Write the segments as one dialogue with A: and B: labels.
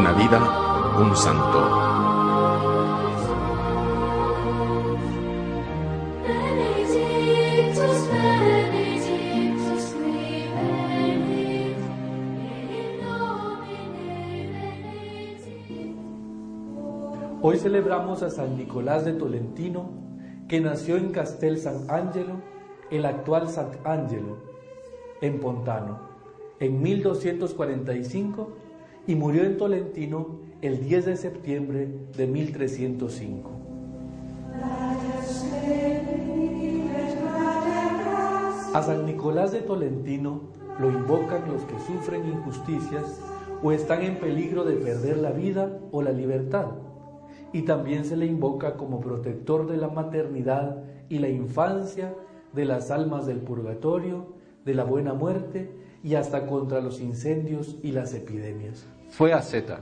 A: vida un santo.
B: Hoy celebramos a San Nicolás de Tolentino, que nació en Castel San Angelo, el actual Sant Angelo, en Pontano, en 1245 y murió en Tolentino el 10 de septiembre de 1305. A San Nicolás de Tolentino lo invocan los que sufren injusticias o están en peligro de perder la vida o la libertad. Y también se le invoca como protector de la maternidad y la infancia, de las almas del purgatorio, de la buena muerte y hasta contra los incendios y las epidemias.
C: Fue asceta,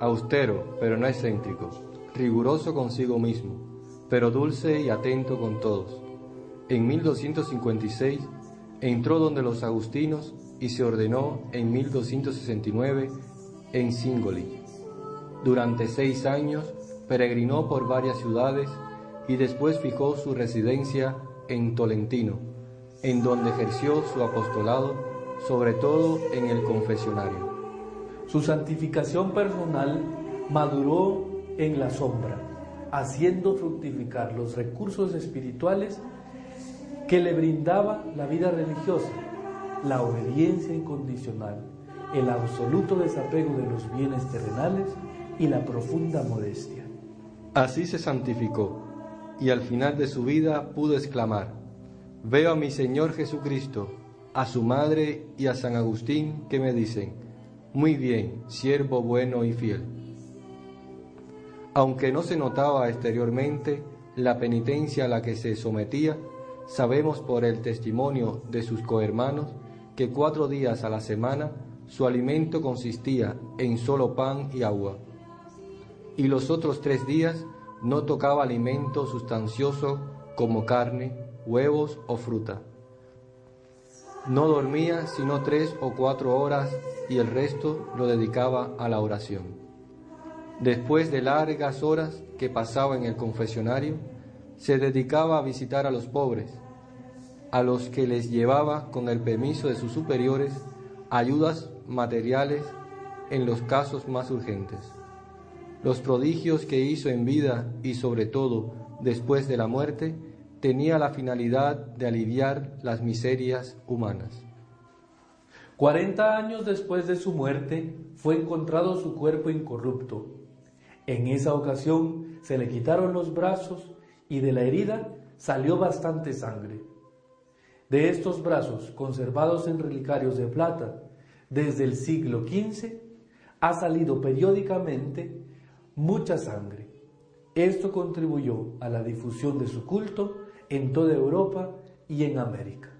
C: austero, pero no excéntrico, riguroso consigo mismo, pero dulce y atento con todos. En 1256 entró donde los agustinos y se ordenó en 1269 en Singoli. Durante seis años peregrinó por varias ciudades y después fijó su residencia en Tolentino, en donde ejerció su apostolado, sobre todo en el confesionario.
B: Su santificación personal maduró en la sombra, haciendo fructificar los recursos espirituales que le brindaba la vida religiosa, la obediencia incondicional, el absoluto desapego de los bienes terrenales y la profunda modestia.
C: Así se santificó, y al final de su vida pudo exclamar, Veo a mi Señor Jesucristo, a su madre y a San Agustín que me dicen, Muy bien, siervo bueno y fiel. Aunque no se notaba exteriormente la penitencia a la que se sometía, sabemos por el testimonio de sus cohermanos que cuatro días a la semana su alimento consistía en solo pan y agua, y los otros tres días no tocaba alimento sustancioso como carne, huevos o fruta. No dormía sino tres o cuatro horas y el resto lo dedicaba a la oración. Después de largas horas que pasaba en el confesionario, se dedicaba a visitar a los pobres, a los que les llevaba, con el permiso de sus superiores, ayudas materiales en los casos más urgentes. Los prodigios que hizo en vida y sobre todo después de la muerte tenía la finalidad de aliviar las miserias humanas.
B: Cuarenta años después de su muerte fue encontrado su cuerpo incorrupto. En esa ocasión se le quitaron los brazos y de la herida salió bastante sangre. De estos brazos, conservados en relicarios de plata desde el siglo XV, ha salido periódicamente mucha sangre. Esto contribuyó a la difusión de su culto en toda Europa y en América.